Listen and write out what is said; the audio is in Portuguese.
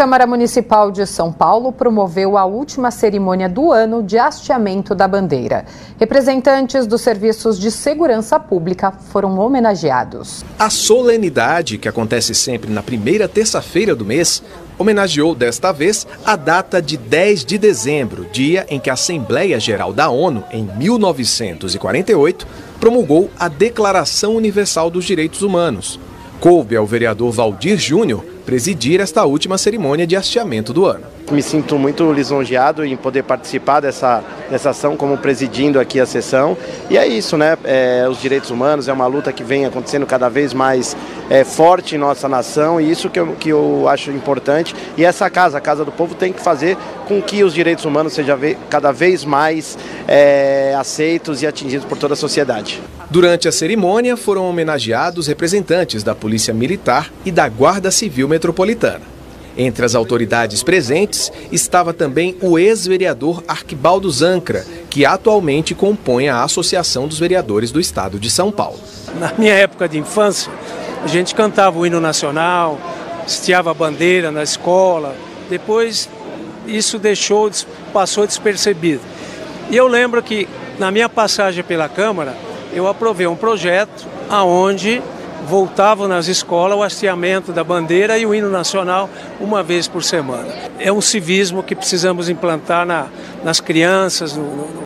Câmara Municipal de São Paulo promoveu a última cerimônia do ano de hasteamento da bandeira. Representantes dos serviços de segurança pública foram homenageados. A solenidade, que acontece sempre na primeira terça-feira do mês, homenageou desta vez a data de 10 de dezembro, dia em que a Assembleia Geral da ONU, em 1948, promulgou a Declaração Universal dos Direitos Humanos. Coube ao vereador Valdir Júnior presidir esta última cerimônia de hasteamento do ano. Me sinto muito lisonjeado em poder participar dessa, dessa ação, como presidindo aqui a sessão. E é isso, né? É, os direitos humanos é uma luta que vem acontecendo cada vez mais é, forte em nossa nação e isso que eu, que eu acho importante. E essa casa, a Casa do Povo, tem que fazer com que os direitos humanos sejam cada vez mais é, aceitos e atingidos por toda a sociedade. Durante a cerimônia foram homenageados representantes da Polícia Militar e da Guarda Civil Metropolitana. Entre as autoridades presentes estava também o ex-vereador Arquibaldo Zancra, que atualmente compõe a Associação dos Vereadores do Estado de São Paulo. Na minha época de infância, a gente cantava o hino nacional, estiava a bandeira na escola. Depois isso deixou, passou despercebido. E eu lembro que na minha passagem pela Câmara, eu aprovei um projeto aonde voltavam nas escolas o hasteamento da bandeira e o hino nacional uma vez por semana. É um civismo que precisamos implantar na, nas crianças, no, no,